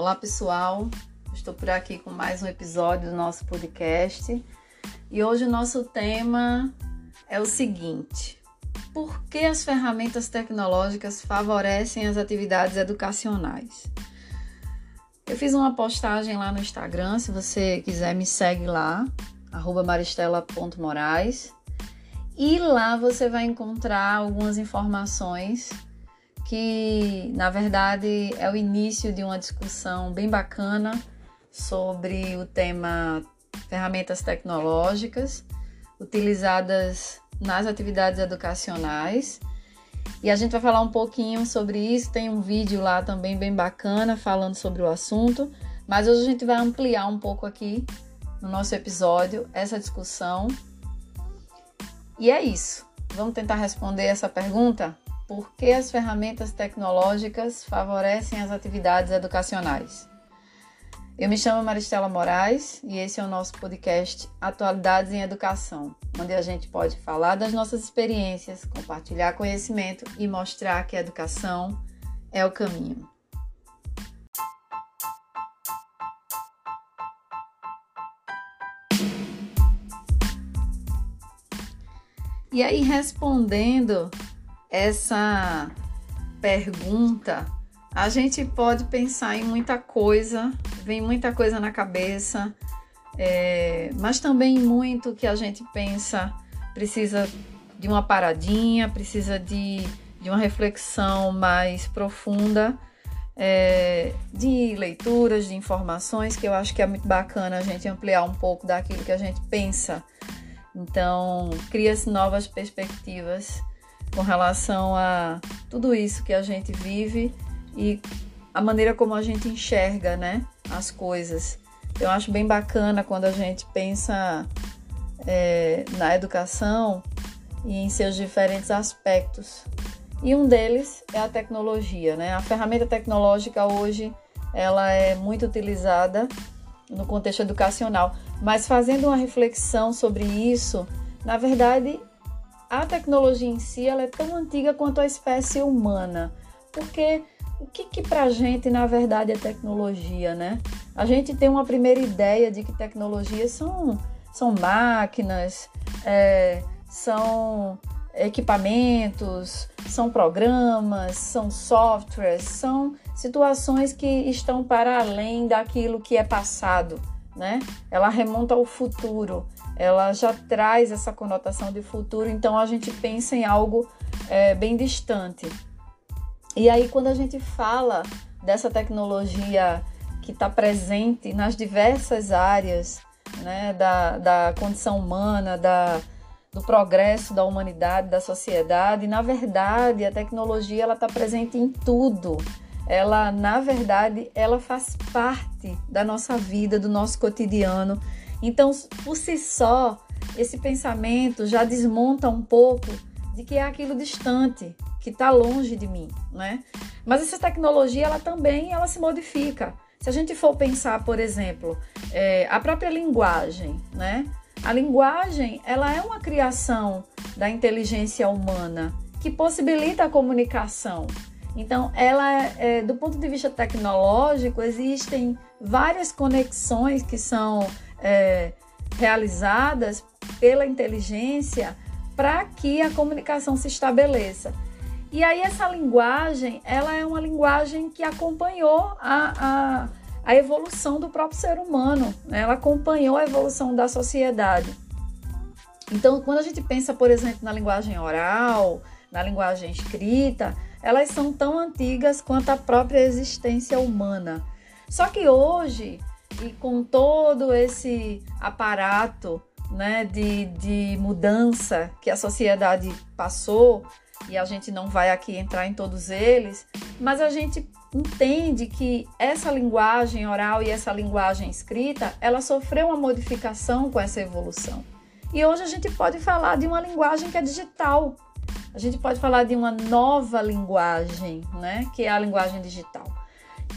Olá pessoal, estou por aqui com mais um episódio do nosso podcast. E hoje o nosso tema é o seguinte: por que as ferramentas tecnológicas favorecem as atividades educacionais? Eu fiz uma postagem lá no Instagram, se você quiser me segue lá, maristela.moraes e lá você vai encontrar algumas informações que na verdade é o início de uma discussão bem bacana sobre o tema ferramentas tecnológicas utilizadas nas atividades educacionais. E a gente vai falar um pouquinho sobre isso. Tem um vídeo lá também bem bacana falando sobre o assunto, mas hoje a gente vai ampliar um pouco aqui no nosso episódio essa discussão. E é isso. Vamos tentar responder essa pergunta? Por que as ferramentas tecnológicas favorecem as atividades educacionais? Eu me chamo Maristela Moraes e esse é o nosso podcast Atualidades em Educação, onde a gente pode falar das nossas experiências, compartilhar conhecimento e mostrar que a educação é o caminho. E aí, respondendo essa pergunta, a gente pode pensar em muita coisa, vem muita coisa na cabeça, é, mas também muito que a gente pensa precisa de uma paradinha, precisa de, de uma reflexão mais profunda, é, de leituras, de informações, que eu acho que é muito bacana a gente ampliar um pouco daquilo que a gente pensa. Então, cria-se novas perspectivas com relação a tudo isso que a gente vive e a maneira como a gente enxerga, né, as coisas. Eu acho bem bacana quando a gente pensa é, na educação e em seus diferentes aspectos. E um deles é a tecnologia, né? A ferramenta tecnológica hoje ela é muito utilizada no contexto educacional, mas fazendo uma reflexão sobre isso, na verdade a tecnologia em si ela é tão antiga quanto a espécie humana, porque o que, que para a gente na verdade é tecnologia, né? A gente tem uma primeira ideia de que tecnologias são, são máquinas, é, são equipamentos, são programas, são softwares, são situações que estão para além daquilo que é passado, né? Ela remonta ao futuro ela já traz essa conotação de futuro, então a gente pensa em algo é, bem distante. E aí, quando a gente fala dessa tecnologia que está presente nas diversas áreas né, da, da condição humana, da, do progresso da humanidade, da sociedade, na verdade, a tecnologia ela está presente em tudo. Ela, na verdade, ela faz parte da nossa vida, do nosso cotidiano então, por si só, esse pensamento já desmonta um pouco de que é aquilo distante, que está longe de mim, né? Mas essa tecnologia, ela também, ela se modifica. Se a gente for pensar, por exemplo, é, a própria linguagem, né? A linguagem, ela é uma criação da inteligência humana que possibilita a comunicação. Então, ela, é, do ponto de vista tecnológico, existem várias conexões que são é, realizadas pela inteligência para que a comunicação se estabeleça. E aí essa linguagem, ela é uma linguagem que acompanhou a, a, a evolução do próprio ser humano, né? ela acompanhou a evolução da sociedade. Então, quando a gente pensa, por exemplo, na linguagem oral, na linguagem escrita, elas são tão antigas quanto a própria existência humana. Só que hoje e com todo esse aparato né, de, de mudança que a sociedade passou, e a gente não vai aqui entrar em todos eles, mas a gente entende que essa linguagem oral e essa linguagem escrita, ela sofreu uma modificação com essa evolução. E hoje a gente pode falar de uma linguagem que é digital. A gente pode falar de uma nova linguagem, né, que é a linguagem digital.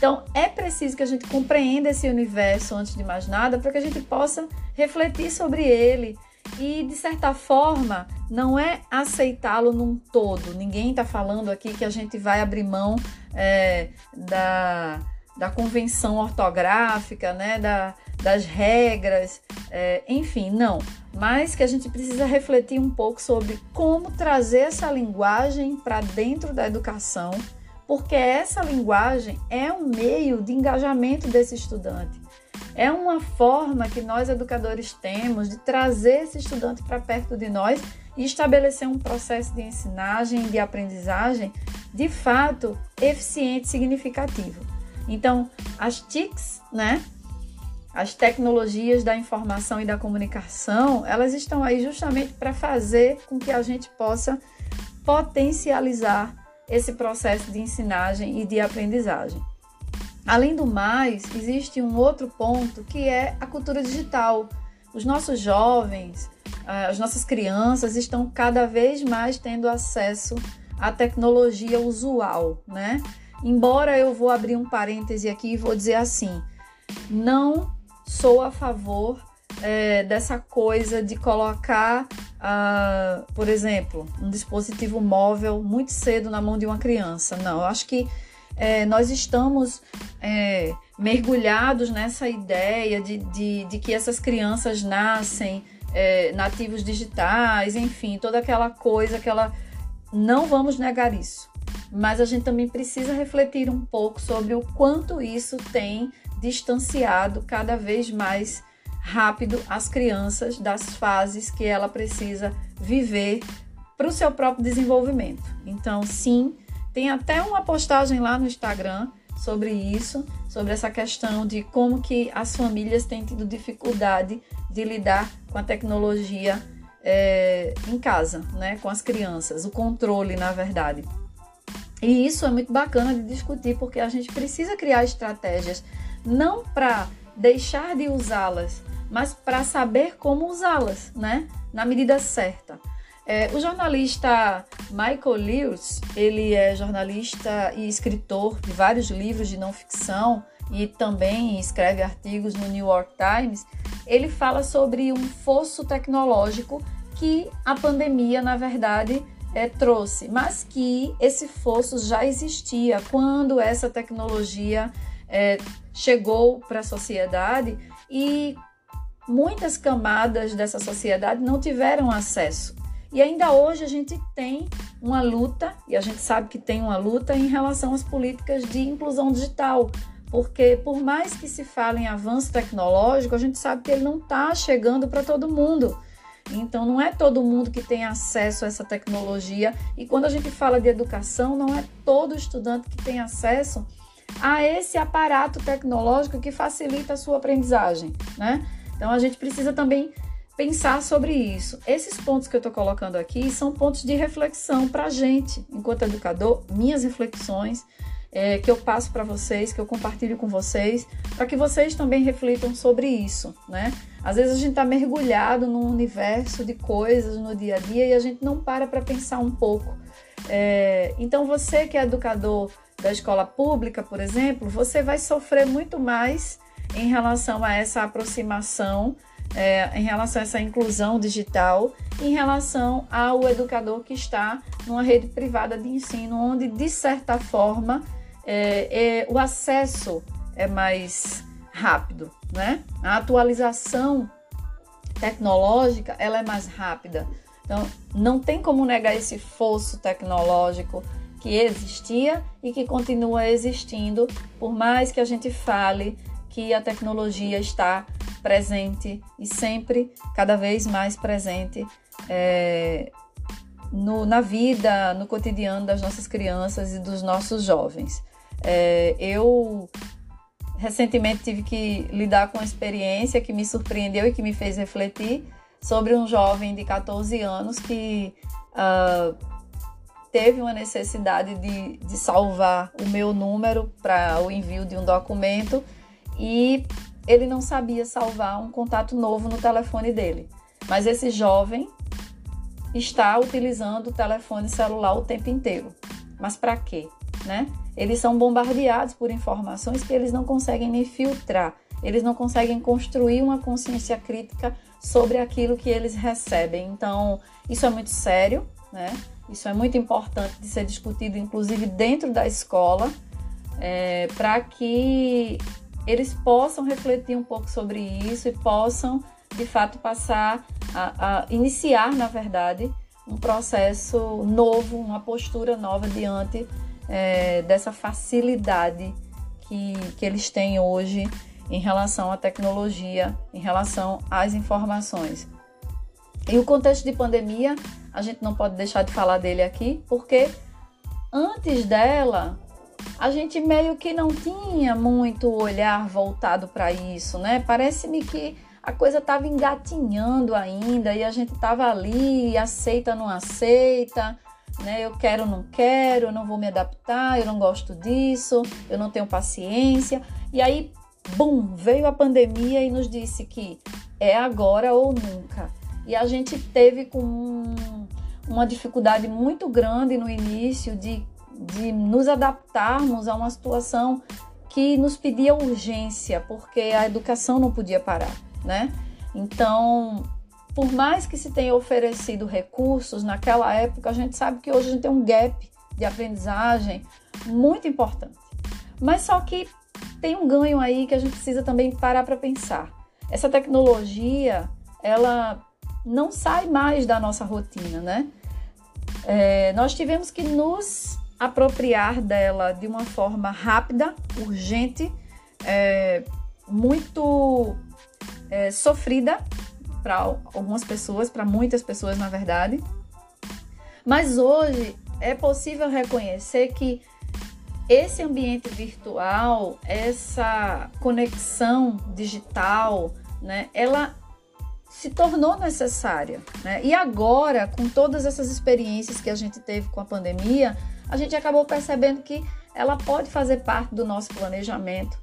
Então, é preciso que a gente compreenda esse universo antes de mais nada para que a gente possa refletir sobre ele e, de certa forma, não é aceitá-lo num todo. Ninguém está falando aqui que a gente vai abrir mão é, da, da convenção ortográfica, né, da, das regras, é, enfim, não. Mas que a gente precisa refletir um pouco sobre como trazer essa linguagem para dentro da educação, porque essa linguagem é um meio de engajamento desse estudante. É uma forma que nós educadores temos de trazer esse estudante para perto de nós e estabelecer um processo de ensinagem, de aprendizagem, de fato eficiente e significativo. Então, as TICs, né? As tecnologias da informação e da comunicação, elas estão aí justamente para fazer com que a gente possa potencializar esse processo de ensinagem e de aprendizagem. Além do mais, existe um outro ponto que é a cultura digital. Os nossos jovens, ah, as nossas crianças estão cada vez mais tendo acesso à tecnologia usual, né? Embora eu vou abrir um parêntese aqui e vou dizer assim, não sou a favor é, dessa coisa de colocar, uh, por exemplo, um dispositivo móvel muito cedo na mão de uma criança. Não, eu acho que é, nós estamos é, mergulhados nessa ideia de, de, de, que essas crianças nascem é, nativos digitais, enfim, toda aquela coisa, aquela. Não vamos negar isso mas a gente também precisa refletir um pouco sobre o quanto isso tem distanciado cada vez mais rápido as crianças das fases que ela precisa viver para o seu próprio desenvolvimento. Então, sim, tem até uma postagem lá no Instagram sobre isso, sobre essa questão de como que as famílias têm tido dificuldade de lidar com a tecnologia é, em casa, né, com as crianças, o controle, na verdade. E isso é muito bacana de discutir, porque a gente precisa criar estratégias não para deixar de usá-las, mas para saber como usá-las, né? Na medida certa. É, o jornalista Michael Lewis, ele é jornalista e escritor de vários livros de não ficção e também escreve artigos no New York Times. Ele fala sobre um fosso tecnológico que a pandemia, na verdade, é, trouxe, mas que esse fosso já existia quando essa tecnologia é, chegou para a sociedade e muitas camadas dessa sociedade não tiveram acesso. E ainda hoje a gente tem uma luta, e a gente sabe que tem uma luta em relação às políticas de inclusão digital, porque por mais que se fale em avanço tecnológico, a gente sabe que ele não está chegando para todo mundo. Então, não é todo mundo que tem acesso a essa tecnologia. E quando a gente fala de educação, não é todo estudante que tem acesso a esse aparato tecnológico que facilita a sua aprendizagem, né? Então, a gente precisa também pensar sobre isso. Esses pontos que eu estou colocando aqui são pontos de reflexão para a gente, enquanto educador, minhas reflexões é, que eu passo para vocês, que eu compartilho com vocês, para que vocês também reflitam sobre isso, né? Às vezes a gente está mergulhado num universo de coisas no dia a dia e a gente não para para pensar um pouco. É, então você que é educador da escola pública, por exemplo, você vai sofrer muito mais em relação a essa aproximação, é, em relação a essa inclusão digital, em relação ao educador que está numa rede privada de ensino, onde de certa forma é, é, o acesso é mais rápido, né? A atualização tecnológica ela é mais rápida. Então, não tem como negar esse fosso tecnológico que existia e que continua existindo, por mais que a gente fale que a tecnologia está presente e sempre cada vez mais presente é, no, na vida, no cotidiano das nossas crianças e dos nossos jovens. É, eu recentemente tive que lidar com uma experiência que me surpreendeu e que me fez refletir sobre um jovem de 14 anos que uh, teve uma necessidade de, de salvar o meu número para o envio de um documento e ele não sabia salvar um contato novo no telefone dele. Mas esse jovem está utilizando o telefone celular o tempo inteiro. Mas para quê? Né? Eles são bombardeados por informações que eles não conseguem nem filtrar, eles não conseguem construir uma consciência crítica sobre aquilo que eles recebem. Então, isso é muito sério, né? Isso é muito importante de ser discutido, inclusive dentro da escola. é, para que eles possam refletir um pouco sobre isso e possam, de fato, passar a, a iniciar, na verdade, um processo novo, uma postura nova diante é, dessa facilidade que, que eles têm hoje em relação à tecnologia, em relação às informações. E o contexto de pandemia, a gente não pode deixar de falar dele aqui, porque antes dela, a gente meio que não tinha muito olhar voltado para isso, né? Parece-me que a coisa estava engatinhando ainda e a gente estava ali, aceita, não aceita, né? Eu quero, não quero, eu não vou me adaptar, eu não gosto disso, eu não tenho paciência. E aí, bum, veio a pandemia e nos disse que é agora ou nunca. E a gente teve com uma dificuldade muito grande no início de, de nos adaptarmos a uma situação que nos pedia urgência, porque a educação não podia parar, né? Então, por mais que se tenha oferecido recursos naquela época, a gente sabe que hoje a gente tem um gap de aprendizagem muito importante. Mas só que tem um ganho aí que a gente precisa também parar para pensar. Essa tecnologia, ela não sai mais da nossa rotina, né? É, nós tivemos que nos apropriar dela de uma forma rápida, urgente, é, muito é, sofrida para algumas pessoas, para muitas pessoas, na verdade. Mas hoje é possível reconhecer que esse ambiente virtual, essa conexão digital, né, ela se tornou necessária. Né? E agora, com todas essas experiências que a gente teve com a pandemia, a gente acabou percebendo que ela pode fazer parte do nosso planejamento,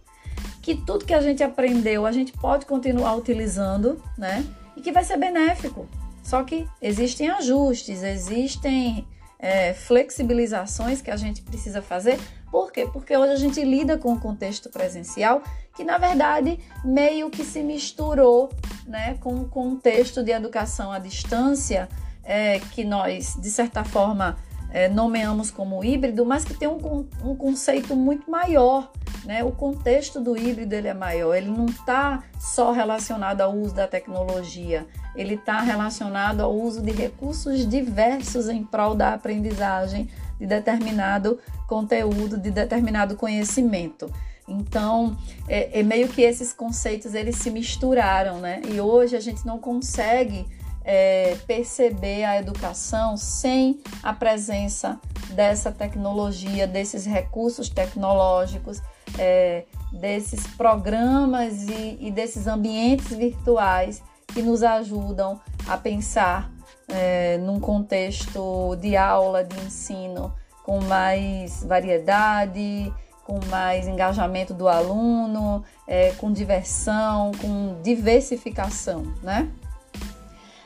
que tudo que a gente aprendeu a gente pode continuar utilizando, né? E que vai ser benéfico. Só que existem ajustes, existem é, flexibilizações que a gente precisa fazer. Por quê? Porque hoje a gente lida com o contexto presencial que, na verdade, meio que se misturou né, com o contexto de educação à distância, é, que nós, de certa forma, é, nomeamos como híbrido, mas que tem um, um conceito muito maior. Né? O contexto do híbrido ele é maior, ele não está só relacionado ao uso da tecnologia, ele está relacionado ao uso de recursos diversos em prol da aprendizagem de determinado conteúdo, de determinado conhecimento. Então, é, é, meio que esses conceitos eles se misturaram, né? E hoje a gente não consegue é, perceber a educação sem a presença dessa tecnologia, desses recursos tecnológicos, é, desses programas e, e, desses ambientes virtuais que nos ajudam a pensar é, num contexto de aula, de ensino, com mais variedade, com mais engajamento do aluno, é, com diversão, com diversificação, né?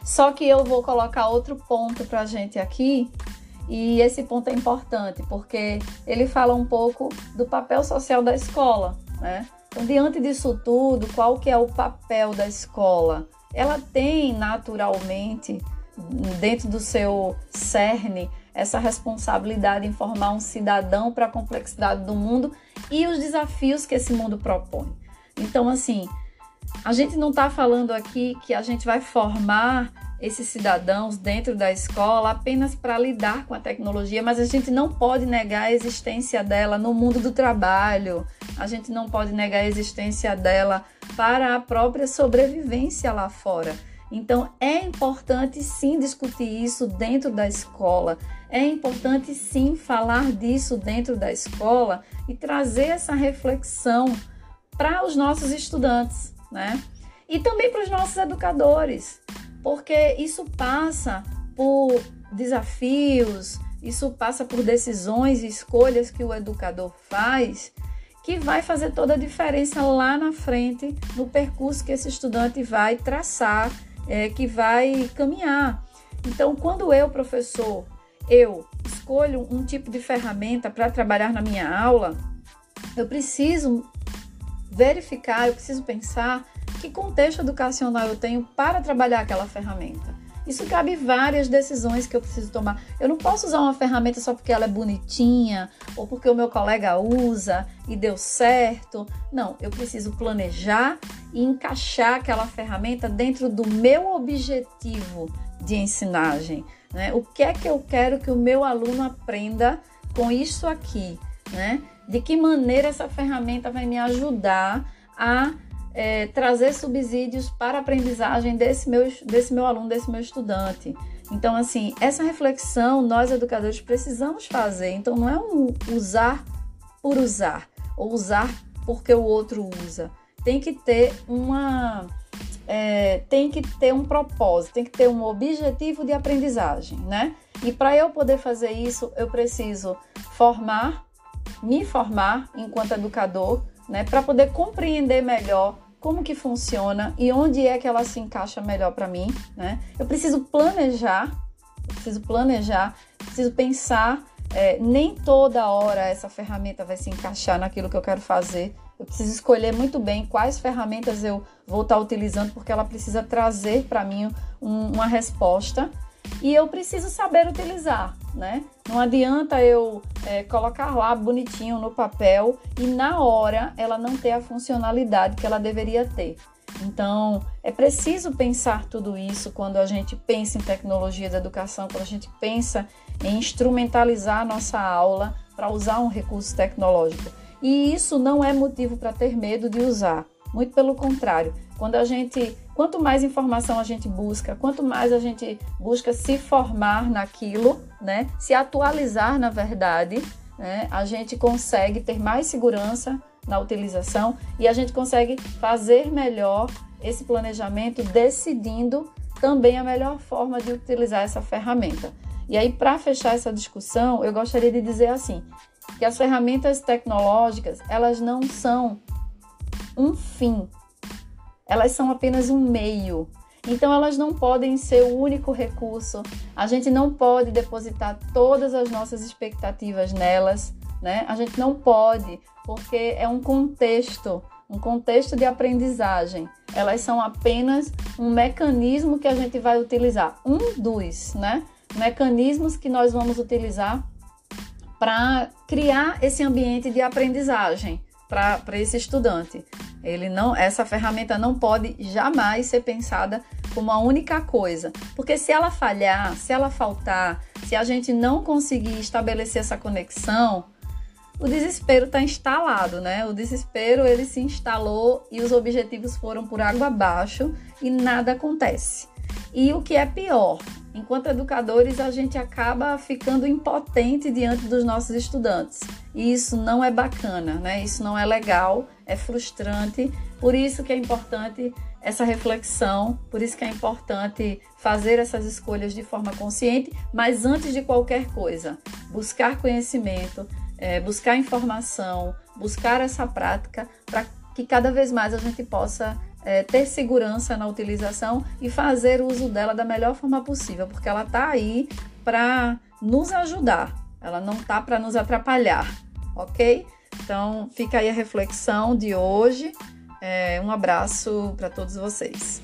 Só que eu vou colocar outro ponto para a gente aqui, e esse ponto é importante porque ele fala um pouco do papel social da escola, né? Então, diante disso tudo, qual que é o papel da escola? Ela tem naturalmente dentro do seu cerne essa responsabilidade em formar um cidadão para a complexidade do mundo e os desafios que esse mundo propõe. Então, assim, a gente não está falando aqui que a gente vai formar esses cidadãos dentro da escola apenas para lidar com a tecnologia, mas a gente não pode negar a existência dela no mundo do trabalho, a gente não pode negar a existência dela para a própria sobrevivência lá fora. Então é importante sim discutir isso dentro da escola, é importante sim falar disso dentro da escola e trazer essa reflexão para os nossos estudantes né? E também para os nossos educadores, porque isso passa por desafios, isso passa por decisões e escolhas que o educador faz, que vai fazer toda a diferença lá na frente no percurso que esse estudante vai traçar, é, que vai caminhar. Então, quando eu, professor, eu escolho um tipo de ferramenta para trabalhar na minha aula, eu preciso verificar, eu preciso pensar que contexto educacional eu tenho para trabalhar aquela ferramenta. Isso cabe várias decisões que eu preciso tomar. Eu não posso usar uma ferramenta só porque ela é bonitinha ou porque o meu colega usa e deu certo. Não, eu preciso planejar e encaixar aquela ferramenta dentro do meu objetivo de ensinagem. Né? O que é que eu quero que o meu aluno aprenda com isso aqui? Né? De que maneira essa ferramenta vai me ajudar a é, trazer subsídios para a aprendizagem desse meu, desse meu aluno, desse meu estudante? Então, assim, essa reflexão nós educadores precisamos fazer. Então, não é um usar por usar ou usar porque o outro usa. Tem que ter uma é, tem que ter um propósito, tem que ter um objetivo de aprendizagem, né? E para eu poder fazer isso, eu preciso formar, me formar enquanto educador, né? Para poder compreender melhor como que funciona e onde é que ela se encaixa melhor para mim, né? Eu preciso planejar, eu preciso planejar, preciso pensar. É, nem toda hora essa ferramenta vai se encaixar naquilo que eu quero fazer. Eu preciso escolher muito bem quais ferramentas eu vou estar utilizando, porque ela precisa trazer para mim um, uma resposta e eu preciso saber utilizar, né? Não adianta eu é, colocar lá bonitinho no papel e na hora ela não ter a funcionalidade que ela deveria ter. Então, é preciso pensar tudo isso quando a gente pensa em tecnologia da educação, quando a gente pensa em instrumentalizar a nossa aula para usar um recurso tecnológico. E isso não é motivo para ter medo de usar. Muito pelo contrário, quando a gente, quanto mais informação a gente busca, quanto mais a gente busca se formar naquilo, né, se atualizar na verdade, né, a gente consegue ter mais segurança na utilização e a gente consegue fazer melhor esse planejamento, decidindo também a melhor forma de utilizar essa ferramenta. E aí, para fechar essa discussão, eu gostaria de dizer assim: que as ferramentas tecnológicas, elas não são um fim. Elas são apenas um meio. Então elas não podem ser o único recurso. A gente não pode depositar todas as nossas expectativas nelas, né? A gente não pode, porque é um contexto, um contexto de aprendizagem. Elas são apenas um mecanismo que a gente vai utilizar, um dos, né? Mecanismos que nós vamos utilizar para criar esse ambiente de aprendizagem para esse estudante. Ele não, essa ferramenta não pode jamais ser pensada como a única coisa, porque se ela falhar, se ela faltar, se a gente não conseguir estabelecer essa conexão, o desespero está instalado, né? O desespero ele se instalou e os objetivos foram por água abaixo e nada acontece. E o que é pior, enquanto educadores, a gente acaba ficando impotente diante dos nossos estudantes. E isso não é bacana, né? Isso não é legal, é frustrante. Por isso que é importante essa reflexão, por isso que é importante fazer essas escolhas de forma consciente, mas antes de qualquer coisa, buscar conhecimento, é, buscar informação, buscar essa prática para que cada vez mais a gente possa é, ter segurança na utilização e fazer uso dela da melhor forma possível, porque ela está aí para nos ajudar, ela não está para nos atrapalhar, ok? Então fica aí a reflexão de hoje. É, um abraço para todos vocês.